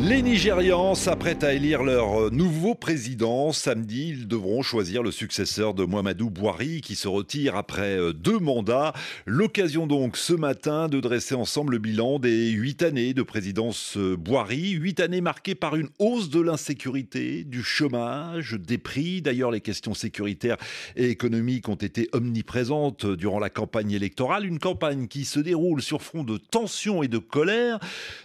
Les Nigérians s'apprêtent à élire leur nouveau président. Samedi, ils devront choisir le successeur de Mohamedou Bouhari qui se retire après deux mandats. L'occasion donc ce matin de dresser ensemble le bilan des huit années de présidence Bouhari. Huit années marquées par une hausse de l'insécurité, du chômage, des prix. D'ailleurs, les questions sécuritaires et économiques ont été omniprésentes durant la campagne électorale. Une campagne qui se déroule sur fond de tensions et de colère.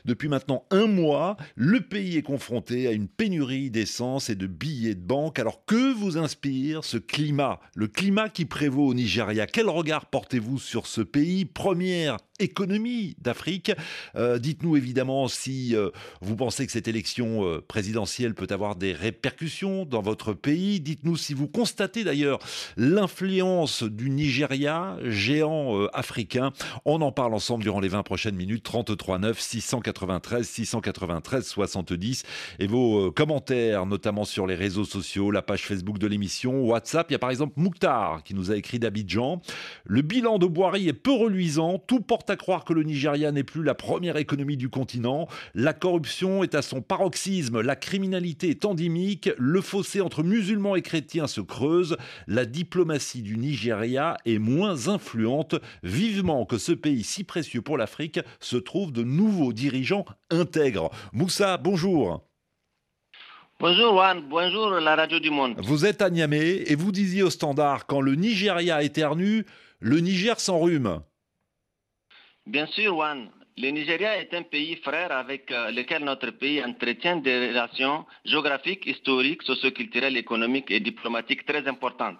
Depuis maintenant un mois, le pays est confronté à une pénurie d'essence et de billets de banque. Alors que vous inspire ce climat? Le climat qui prévaut au Nigeria. Quel regard portez-vous sur ce pays? Première économie d'Afrique. Euh, dites-nous évidemment si euh, vous pensez que cette élection euh, présidentielle peut avoir des répercussions dans votre pays. Dites-nous si vous constatez d'ailleurs l'influence du Nigeria, géant africain. On en parle ensemble durant les 20 prochaines minutes. 33 9 693 693 70 et vos commentaires, notamment sur les réseaux sociaux, la page Facebook de l'émission, WhatsApp. Il y a par exemple Mouktar qui nous a écrit d'Abidjan. Le bilan de Boiry est peu reluisant. Tout porte à croire que le Nigeria n'est plus la première économie du continent. La corruption est à son paroxysme, la criminalité est endémique, le fossé entre musulmans et chrétiens se creuse, la diplomatie du Nigeria est moins influente. Vivement que ce pays si précieux pour l'Afrique se trouve de nouveaux dirigeants intègres. Moussa, bonjour. Bonjour Juan, bonjour la radio du monde. Vous êtes à Niamey et vous disiez au standard quand le Nigeria éternue, le Niger s'enrhume. Bien sûr, Juan. Le Nigeria est un pays frère avec euh, lequel notre pays entretient des relations géographiques, historiques, socioculturelles, économiques et diplomatiques très importantes.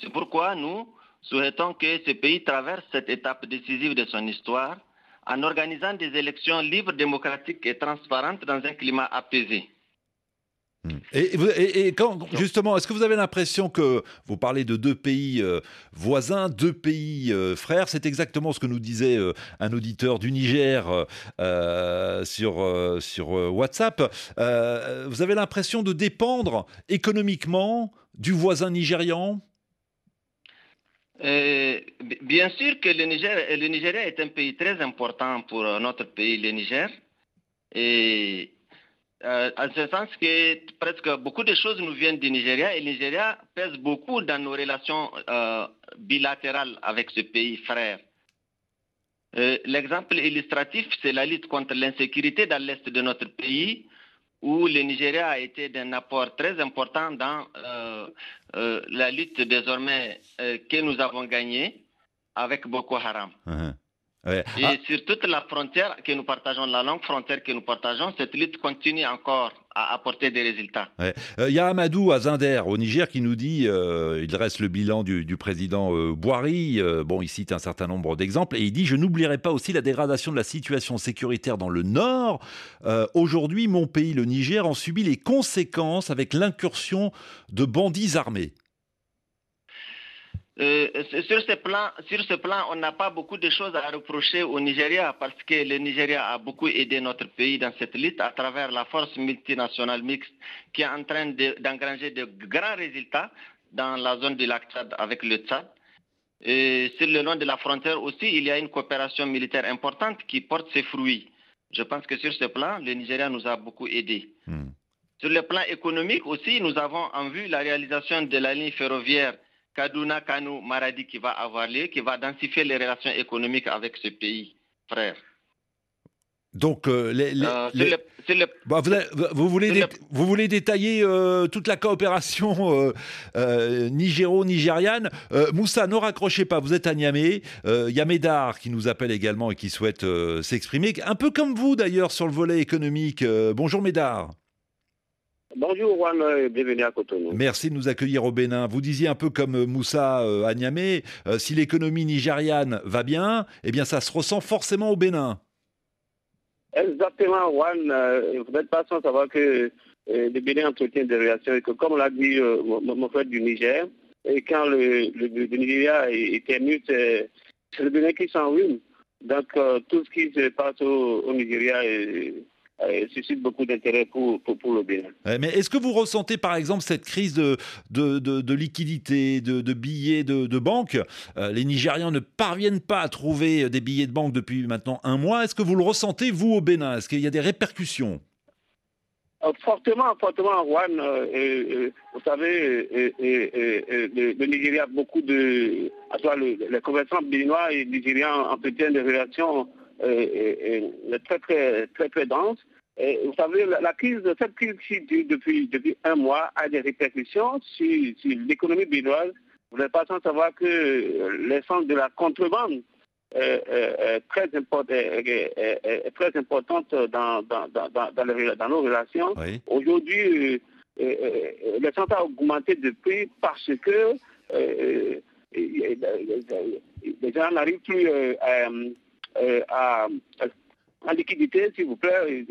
C'est pourquoi nous souhaitons que ce pays traverse cette étape décisive de son histoire en organisant des élections libres, démocratiques et transparentes dans un climat apaisé. Et, justement, est-ce que vous avez l'impression que vous parlez de deux pays euh, voisins, deux pays euh, frères C'est exactement ce que nous disait euh, un auditeur du Niger sur, sur WhatsApp. vous avez l'impression de dépendre économiquement du voisin nigérian? Bien sûr que le, Niger, le Nigeria est un pays très important pour notre pays, le Niger. Et euh, en ce sens que presque beaucoup de choses nous viennent du Nigeria et le Nigeria pèse beaucoup dans nos relations euh, bilatérales avec ce pays frère. Euh, l'exemple illustratif, c'est la lutte contre l'insécurité dans l'est de notre pays, où le Nigeria a été d'un apport très important dans la lutte désormais que nous avons gagnée avec Boko Haram. Et ah. sur toute la frontière que nous partageons, la longue frontière que nous partageons, cette lutte continue encore à apporter des résultats. Euh, il y a Amadou Azinder au Niger qui nous dit, euh, il reste le bilan du, président euh, Boiry, bon, il cite un certain nombre d'exemples, et il dit, je n'oublierai pas aussi la dégradation de la situation sécuritaire dans le Nord. Aujourd'hui, mon pays, le Niger, en subit les conséquences avec l'incursion de bandits armés. Euh, sur, ce plan, sur ce plan, on n'a pas beaucoup de choses à reprocher au Nigeria parce que le Nigeria a beaucoup aidé notre pays dans cette lutte à travers la force multinationale mixte qui est en train d'engranger de, grands résultats dans la zone du lac Tchad avec le Tchad. Et sur le long de la frontière aussi, il y a une coopération militaire importante qui porte ses fruits. Je pense que sur ce plan, le Nigeria nous a beaucoup aidés. Hmm. Sur le plan économique aussi, nous avons en vue la réalisation de la ligne ferroviaire Kaduna Kanu Maradi qui va avoir lieu, qui va densifier les relations économiques avec ce pays, frère. Donc, euh, vous, voulez vous voulez détailler euh, toute la coopération euh, nigéro-nigériane? Moussa, ne raccrochez pas, vous êtes à Niamey. Il y a Médard qui nous appelle également et qui souhaite s'exprimer. Un peu comme vous d'ailleurs sur le volet économique. bonjour Médard. Bonjour Juan, bienvenue à Cotonou. Merci de nous accueillir au Bénin. Vous disiez un peu comme euh, Moussa euh, à Niamey, euh, si l'économie nigériane va bien, eh bien ça se ressent forcément au Bénin. Exactement Juan, vous n'êtes pas sans savoir que le Bénin entretient des relations et que comme l'a dit mon, frère du Niger, et quand le, Nigeria est éternue, c'est le Bénin qui s'enrhume. Donc tout ce qui se passe au, Nigeria est suscite beaucoup d'intérêt pour, pour, le Bénin. mais est-ce que vous ressentez par exemple cette crise de, de, de, liquidité, de, de, billets de, banque? Les Nigérians ne parviennent pas à trouver des billets de banque depuis maintenant un mois. Est-ce que vous le ressentez, vous, au Bénin? Est-ce qu'il y a des répercussions? Euh, fortement, fortement, Juan. Euh, euh, vous savez, le, Nigeria a beaucoup de. À toi, les commerçants béninois et nigériens entretiennent des relations très, très, très, très denses. Et vous savez, la, crise, cette crise qui dure depuis, depuis un mois a des répercussions sur, sur l'économie béninoise. Vous n'êtes pas sans savoir que l'essence de la contrebande très, très importante dans, dans, dans, dans, nos relations. Aujourd'hui, euh, euh, euh, les centres ont augmenté de prix parce que les gens n'arrivent plus à, en liquidité, s'il vous plaît.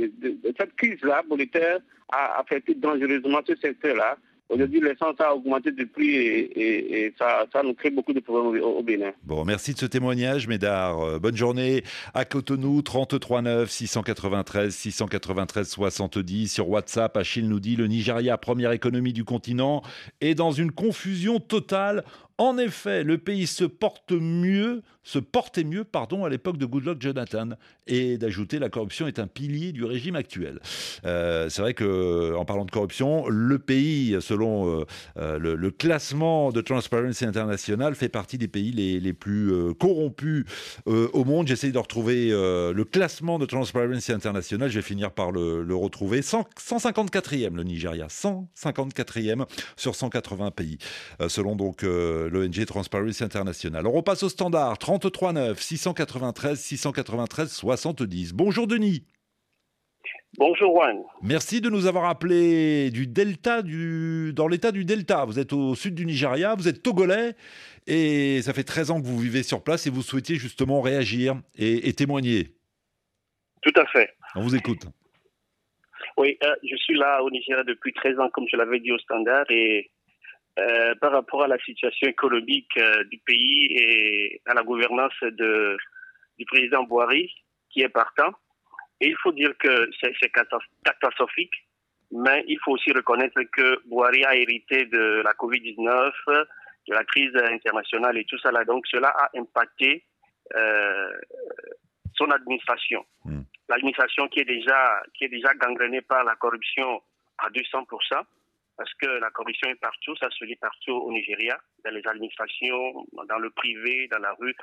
Cette crise-là monétaire a affecté dangereusement ce secteur-là. Aujourd'hui, l'essence a augmenté de prix et, ça, nous crée beaucoup de problèmes au, Bénin. Bon, merci de ce témoignage, Médard. Euh, bonne journée à Cotonou, 33 9 693 693 70. Sur WhatsApp, Achille nous dit le Nigeria, première économie du continent, est dans une confusion totale en effet, le pays se porte mieux, se portait mieux, pardon, à l'époque de Goodluck Jonathan, et d'ajouter la corruption est un pilier du régime actuel. Euh, c'est vrai que, en parlant de corruption, le pays, selon euh, euh, le, classement de Transparency International, fait partie des pays les, plus corrompus au monde. J'essaie de retrouver le classement de Transparency International. Je vais finir par le, retrouver. 154e le Nigeria, 154e sur 180 pays, selon donc l'ONG Transparency International. On repasse au standard 33 9 693 693 70. Bonjour Denis. Bonjour Juan. Merci de nous avoir appelé du Delta, du... dans l'état du Delta. Vous êtes au sud du Nigeria, vous êtes togolais et ça fait 13 ans que vous vivez sur place et vous souhaitiez justement réagir et, témoigner. Tout à fait. On vous écoute. Oui, euh, je suis là au Nigeria depuis 13 ans, comme je l'avais dit au standard, et euh, par rapport à la situation économique euh, du pays et à la gouvernance de, du président Boari, qui est partant. Et il faut dire que c'est catastrophique, mais il faut aussi reconnaître que Boari a hérité de la Covid-19, de la crise internationale et tout ça là. Donc cela a impacté euh, son administration. Hmm. L'administration qui est déjà qui est déjà gangrenée par la corruption à 200 parce que la corruption est partout, ça se lit partout au Nigeria, dans les administrations, dans le privé, dans la rue.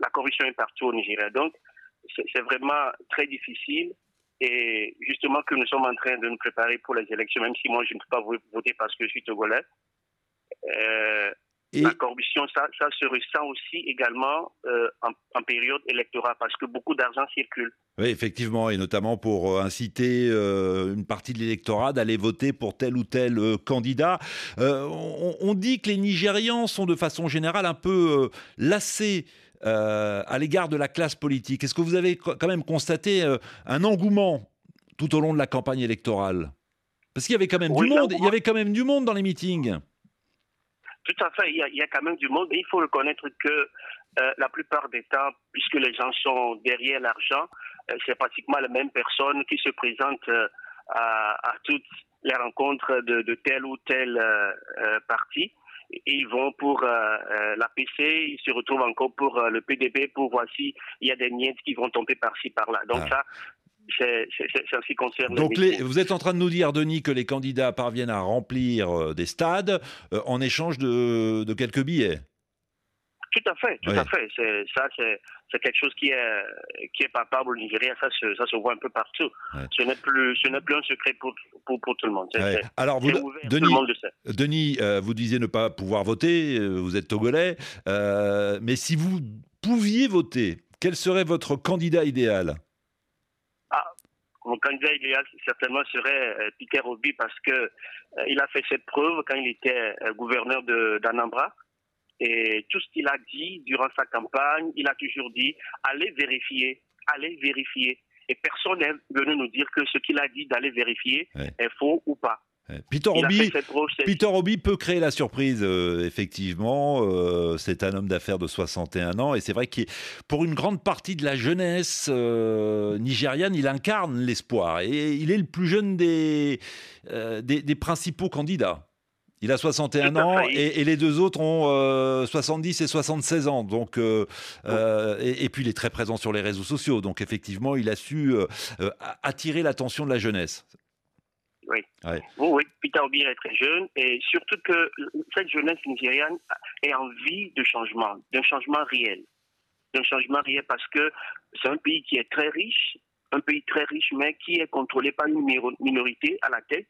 La corruption est partout au Nigeria. Donc, c'est vraiment très difficile. Et justement que nous sommes en train de nous préparer pour les élections, même si moi je ne peux pas voter parce que je suis togolais. Euh, la corruption, ça, ça, se ressent aussi également euh, en, période électorale parce que beaucoup d'argent circule. Oui, effectivement, et notamment pour euh, inciter euh, une partie de l'électorat d'aller voter pour tel ou tel candidat. On, dit que les Nigérians sont de façon générale un peu lassés. à l'égard de la classe politique. Est-ce que vous avez quand même constaté un engouement tout au long de la campagne électorale? Parce qu'il y avait quand même du monde, il y avait quand même du monde dans les meetings. Tout à fait, il y, a, quand même du monde. Et il faut reconnaître que euh, la plupart des temps, puisque les gens sont derrière l'argent, euh, c'est pratiquement les mêmes personnes qui se présentent euh, à, toutes les rencontres de, de tel ou tel parti. Et ils vont pour la PC, ils se retrouvent encore pour le PDB, pour voir s'il y a des nièces qui vont tomber par-ci, par-là. Donc ah. ça, c'est ce qui concerne. Donc vous êtes en train de nous dire, Denis, que les candidats parviennent à remplir euh, des stades euh, en échange de, quelques billets. Tout à fait, tout à fait. Ça, c'est quelque chose qui est, qui est palpable au Nigeria. Ça se, ça se voit un peu partout. Ce n'est plus, plus un secret pour, pour, tout le monde. Alors, vous, Denis, Denis euh, vous disiez ne pas pouvoir voter. Vous êtes togolais. mais si vous pouviez voter, quel serait votre candidat idéal? Mon candidat idéal certainement serait euh, Peter Obi parce que euh, il a fait cette preuve quand il était euh, gouverneur d'Anambra. Et tout ce qu'il a dit durant sa campagne, il a toujours dit allez vérifier, allez vérifier. Et personne n'est venu nous dire que ce qu'il a dit d'aller vérifier est faux ou pas. Peter Obi, Peter peut créer la surprise, euh, effectivement. Euh, c'est un homme d'affaires de 61 ans et c'est vrai que pour une grande partie de la jeunesse euh, nigériane, il incarne l'espoir et il est le plus jeune des, des, des principaux candidats. Il a 61 Tout à ans et, et les deux autres ont euh, 70 et 76 ans. Donc, et, et puis il est très présent sur les réseaux sociaux. Donc effectivement, il a su attirer l'attention de la jeunesse. Oui, oui, Peter Obi est très jeune et surtout que cette jeunesse nigériane est en vie de changement, d'un changement réel. D'un changement réel parce que c'est un pays qui est très riche, un pays très riche, mais qui est contrôlé par une minorité à la tête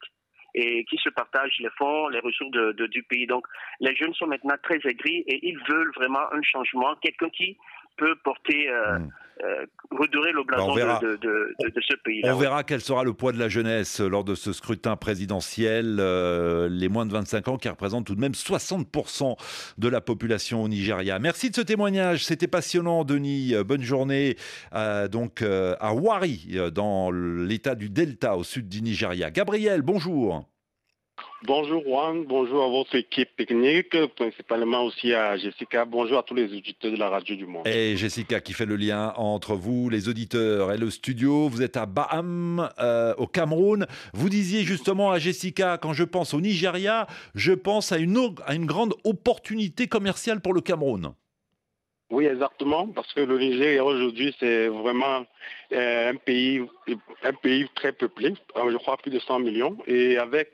et qui se partagent les fonds, les ressources de- de- du pays. Donc, les jeunes sont maintenant très aigris et ils veulent vraiment un changement, quelqu'un qui peut porter, euh, Mm. Euh, redorer le blason Bah, on verra. de, de- de- de- de ce pays-là. On verra quel sera le poids de la jeunesse lors de ce scrutin présidentiel. Euh, les moins de 25 ans qui représentent tout de même 60% de la population au Nigeria. Merci de ce témoignage. C'était passionnant, Denis. Euh, Bonne journée euh, donc euh, à Wari, dans l'état du Delta, au sud du Nigeria. Gabriel, bonjour. Bonjour Juan, bonjour à votre équipe technique, principalement aussi à Jessica. Bonjour à tous les auditeurs de la radio du monde. Et Jessica qui fait le lien entre vous, les auditeurs, et le studio. Vous êtes à Baham, euh, au Cameroun. Vous disiez justement à Jessica, quand je pense au Nigeria, je pense à une, o- à une grande opportunité commerciale pour le Cameroun. Oui, exactement, parce que le Nigeria aujourd'hui, c'est vraiment euh, un pays, un pays très peuplé, je crois plus de 100 millions, et avec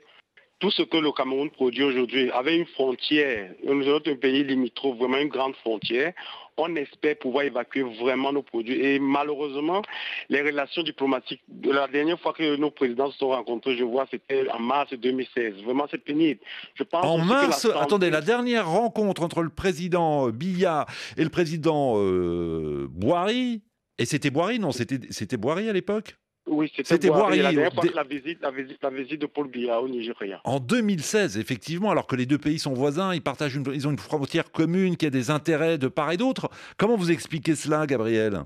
tout ce que le Cameroun produit aujourd'hui, avec une frontière, nous sommes un pays limitrophe, vraiment une grande frontière, on espère pouvoir évacuer vraiment nos produits. Et malheureusement, les relations diplomatiques, la dernière fois que nos présidents se sont rencontrés, je vois, c'était en mars 2016. Vraiment, c'est pénible. Je pense En mars, la attendez, la dernière rencontre entre le président Biya et le président euh, Boiri, et c'était Boiri, non, c'était Boiri à l'époque? Oui, C'était Boiri. La dernière fois que la visite, la visite, la visite de Paul Biya au Nigeria. En 2016, effectivement, alors que les deux pays sont voisins, ils partagent une, ils ont une frontière commune qui a des intérêts de part et d'autre. Comment vous expliquez cela, Gabriel?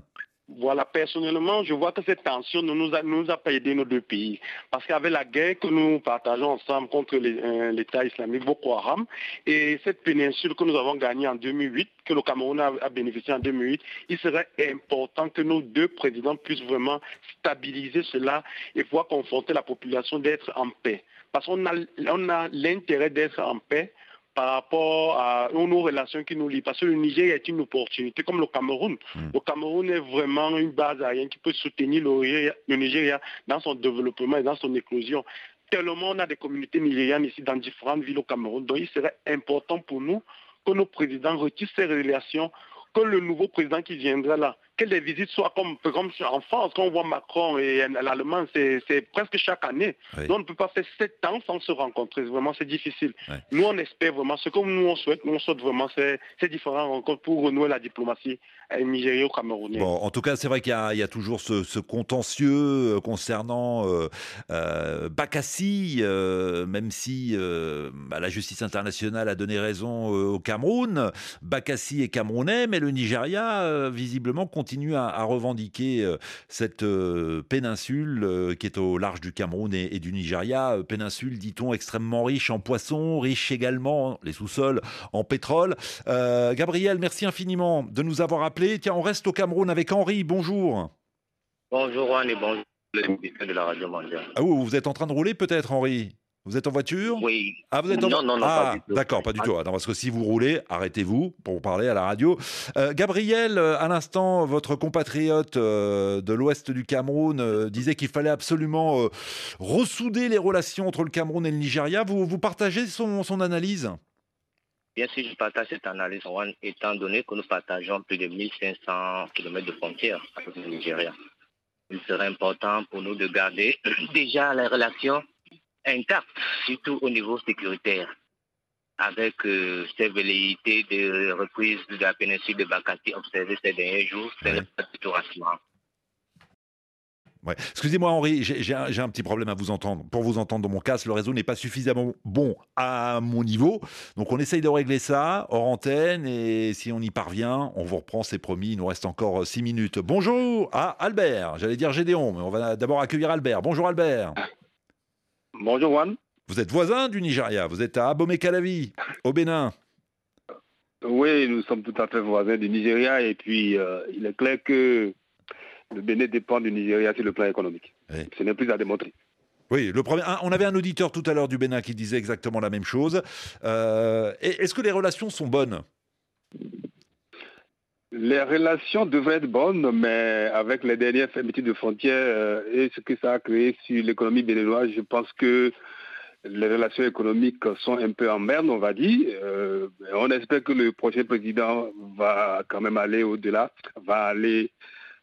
Voilà, personnellement, je vois que cette tension ne nous a, pas aidé nos deux pays. Parce qu'avec la guerre que nous partageons ensemble contre euh, l'État islamique Boko Haram et cette péninsule que nous avons gagnée en 2008, que le Cameroun a, a bénéficié en 2008, il serait important que nos deux présidents puissent vraiment stabiliser cela et pouvoir confronter la population d'être en paix. Parce qu'on a, on a l'intérêt d'être en paix par rapport à nos relations qui nous lient. Parce que le Niger est une opportunité, comme le Cameroun. Le Cameroun est vraiment une base aérienne qui peut soutenir le Nigeria- le Nigeria dans son développement et dans son éclosion. Tellement on a des communautés nigérianes ici dans différentes villes au Cameroun. Donc il serait important pour nous que nos présidents retirent ces relations, que le nouveau président qui viendra là, que les visites soient comme, comme en France, quand on voit Macron et l'Allemand, c'est presque chaque année. Oui. On ne peut pas faire sept ans sans se rencontrer. Vraiment, c'est difficile. Nous, on espère vraiment, ce que nous, on souhaite, nous, on souhaite vraiment ces, ces différentes rencontres pour renouer la diplomatie nigério-camerounaise. Bon, en tout cas, c'est vrai qu'il y, a- il y a toujours ce, ce contentieux euh, concernant euh, euh, Bakassi, euh, même si bah, la justice internationale a donné raison au Cameroun. Bakassi est camerounais, mais le Nigeria, visiblement, continue à, à revendiquer euh, cette euh, péninsule euh, qui est au large du Cameroun et, et du Nigeria. Péninsule, dit-on, extrêmement riche en poissons, riche également, les sous-sols, en pétrole. Euh, Gabriel, merci infiniment de nous avoir appelés. Tiens, on reste au Cameroun avec Henri. Bonjour. Bonjour Juan et bonjour de la radio mondiale. Ah oui, vous êtes en train de rouler peut-être, Henri? Vous êtes en voiture? Oui, Ah, vous êtes en Non, non, non, ah, pas du tout. D'accord, pas du tout. Ah, non, parce que si vous roulez, arrêtez-vous pour parler à la radio. Euh, Gabriel, euh, à l'instant, votre compatriote euh, de l'ouest du Cameroun euh, disait qu'il fallait absolument ressouder les relations entre le Cameroun et le Nigeria. Vous, vous partagez son, son analyse? Bien sûr, je partage cette analyse, Juan, étant donné que nous partageons plus de 1500 km de frontières avec le Nigeria. Il serait important pour nous de garder déjà les relations intactes, surtout au niveau sécuritaire, avec euh, ces velléités de reprise de la péninsule de Bakati observées ces derniers jours. C'est Ouais. tout rassurant. Ouais. Excusez-moi Henri, j'ai un, petit problème à vous entendre. Pour vous entendre dans mon casque, le réseau n'est pas suffisamment bon à mon niveau. Donc on essaye de régler ça hors antenne et si on y parvient, on vous reprend, c'est promis. Il nous reste encore 6 minutes. Bonjour à Albert. J'allais dire Gédéon, mais on va d'abord accueillir Albert. Bonjour Albert. Bonjour Juan. Vous êtes voisin du Nigeria, vous êtes à Abomey-Calavi, au Bénin. Oui, nous sommes tout à fait voisins du Nigeria et puis euh, il est clair que le Bénin dépend du Nigeria sur le plan économique. Ce n'est plus à démontrer. Oui, le premier, on avait un auditeur tout à l'heure du Bénin qui disait exactement la même chose. Euh, Est-ce que les relations sont bonnes? Les relations devraient être bonnes, mais avec les dernières fermetures de frontières euh, et ce que ça a créé sur l'économie béninoise, je pense que les relations économiques sont un peu en merde, on va dire. Euh, on espère que le prochain président va quand même aller au-delà, va aller,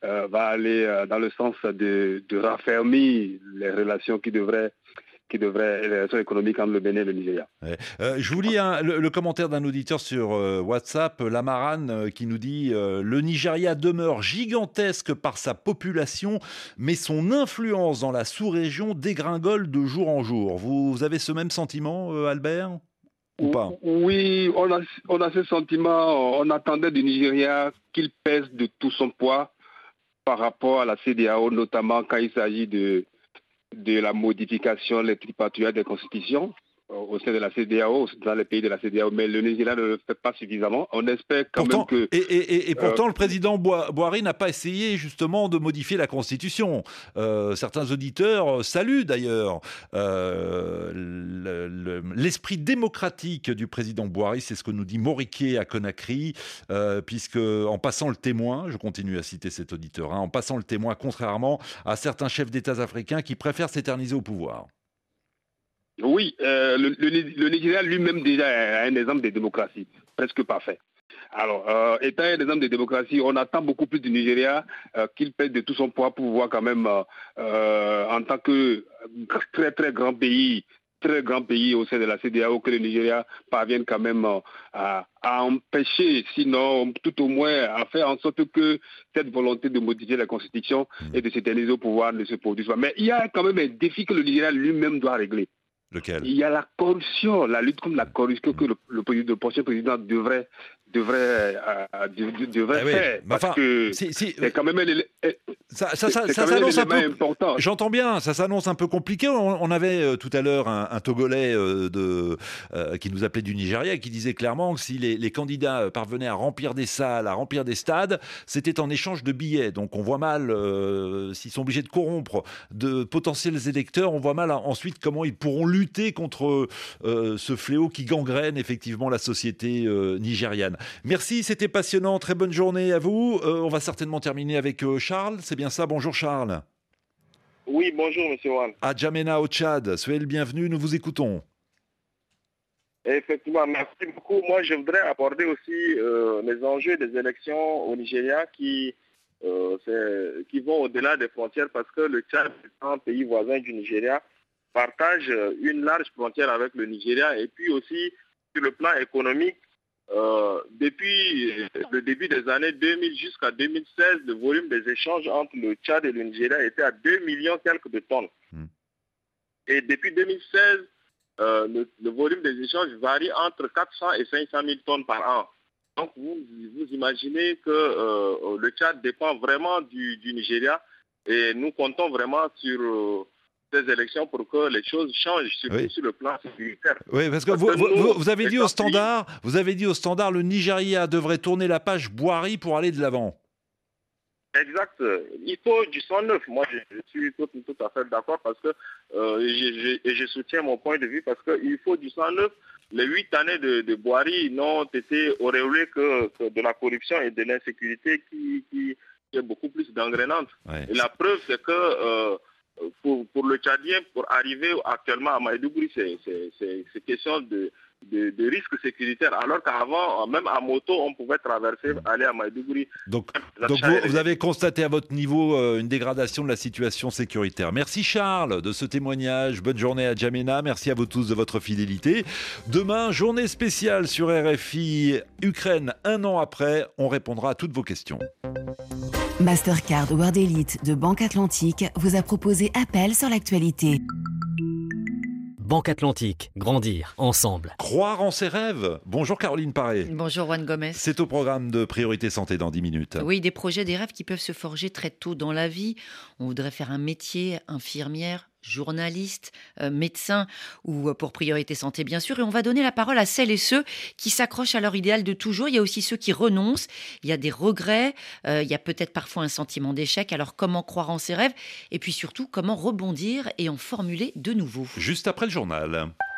euh, va aller dans le sens de, de raffermir les relations qui devraient qui devrait, les relations économiques entre le Bénin et le Nigeria. Euh, je vous lis le, commentaire d'un auditeur sur euh, WhatsApp, Lamaran, euh, qui nous dit Le Nigeria demeure gigantesque par sa population, mais son influence dans la sous-région dégringole de jour en jour. Vous, avez ce même sentiment, Albert? Ou pas? Oui, on a, on a ce sentiment. On attendait du Nigeria qu'il pèse de tout son poids par rapport à la CDAO, notamment quand il s'agit de de la modification, les tripatouilles des constitutions au sein de la CDAO, dans les pays de la CDAO, mais le Nigeria ne le fait pas suffisamment. On espère quand même que... Et, et, pourtant, euh, le président Boari n'a pas essayé justement de modifier la Constitution. Euh, certains auditeurs saluent d'ailleurs l'esprit démocratique du président Boari, c'est ce que nous dit Moriquet à Conakry, puisque en passant le témoin, je continue à citer cet auditeur, hein, en passant le témoin, contrairement à certains chefs d'État africains qui préfèrent s'éterniser au pouvoir. Oui, euh, le, Nigeria lui-même déjà est un exemple de démocratie, presque parfait. Alors, euh, étant un exemple de démocratie, on attend beaucoup plus du Nigeria euh, qu'il pèse de tout son poids pour pouvoir quand même, en tant que très très grand pays, très grand pays au sein de la CDAO, que le Nigeria parvienne quand même à, empêcher, sinon tout au moins à faire en sorte que cette volonté de modifier la Constitution et de s'éterniser au pouvoir ne se produise pas. Mais il y a quand même un défi que le Nigeria lui-même doit régler. Il y a la corruption, la lutte contre la corruption que le, le prochain président devrait devrait, euh, devrait eh faire. parce que c'est quand même ça, ça, ça, ça s'annonce un peu important. J'entends bien, ça s'annonce un peu compliqué. On, avait euh, tout à l'heure un, Togolais euh, de, qui nous appelait du Nigeria qui disait clairement que si les, les, candidats parvenaient à remplir des salles, à remplir des stades, c'était en échange de billets. Donc on voit mal, s'ils sont obligés de corrompre de potentiels électeurs, on voit mal ensuite comment ils pourront lutter contre ce fléau qui gangrène effectivement la société nigériane. Merci, c'était passionnant. Très bonne journée à vous. Euh, on va certainement terminer avec euh, Charles. C'est bien ça. Bonjour Charles. Oui, bonjour Monsieur Wan. À Djamena au Tchad. Soyez le bienvenu. Nous vous écoutons. Effectivement, merci beaucoup. Moi, je voudrais aborder aussi euh, les enjeux des élections au Nigeria qui, qui vont au-delà des frontières parce que le Tchad, un pays voisin du Nigeria, partage une large frontière avec le Nigeria et puis aussi sur le plan économique, euh, depuis le début des années 2000 jusqu'à 2016, le volume des échanges entre le Tchad et le Nigeria était à 2 millions quelques de tonnes. Hmm. Et depuis 2016, euh, le, volume des échanges varie entre 400 et 500 000 tonnes par an. Donc vous, vous imaginez que euh, le Tchad dépend vraiment du, du, Nigeria et nous comptons vraiment sur élections pour que les choses changent sur, le plan sécuritaire. Oui, parce que, vous, avez dit au standard, vous avez dit au standard, le Nigeria devrait tourner la page Boirie pour aller de l'avant. Exact. Il faut du sang neuf. Moi, je, suis tout, à fait d'accord parce que euh, et je, soutiens mon point de vue parce qu'il faut du sang neuf. Les huit années de, de Boirie n'ont été auréolées que, de la corruption et de l'insécurité qui, qui, est beaucoup plus d'engrenante. Et la preuve, c'est que euh, pour, pour, le Tchadien, pour arriver actuellement à Maïdougouri, c'est question de, de, de risques sécuritaires. Alors qu'avant, même à moto, on pouvait traverser, aller à Maïdougouri. Donc, donc vous, avez constaté à votre niveau euh, une dégradation de la situation sécuritaire. Merci Charles de ce témoignage. Bonne journée à Djamena. Merci à vous tous de votre fidélité. Demain, journée spéciale sur RFI Ukraine. Un an après, on répondra à toutes vos questions. Mastercard World Elite de Banque Atlantique vous a proposé Appel sur l'actualité. Banque Atlantique, grandir ensemble. Croire en ses rêves. Bonjour Caroline Paré. Bonjour Juan Gomez. C'est au programme de Priorité Santé dans 10 minutes. Oui, des projets, des rêves qui peuvent se forger très tôt dans la vie. On voudrait faire un métier, infirmière, journalistes, euh, médecins ou euh, pour priorité santé bien sûr. Et on va donner la parole à celles et ceux qui s'accrochent à leur idéal de toujours. Il y a aussi ceux qui renoncent, il y a des regrets, euh, il y a peut-être parfois un sentiment d'échec. Alors comment croire en ses rêves? Et puis surtout, comment rebondir et en formuler de nouveaux? Juste après le journal.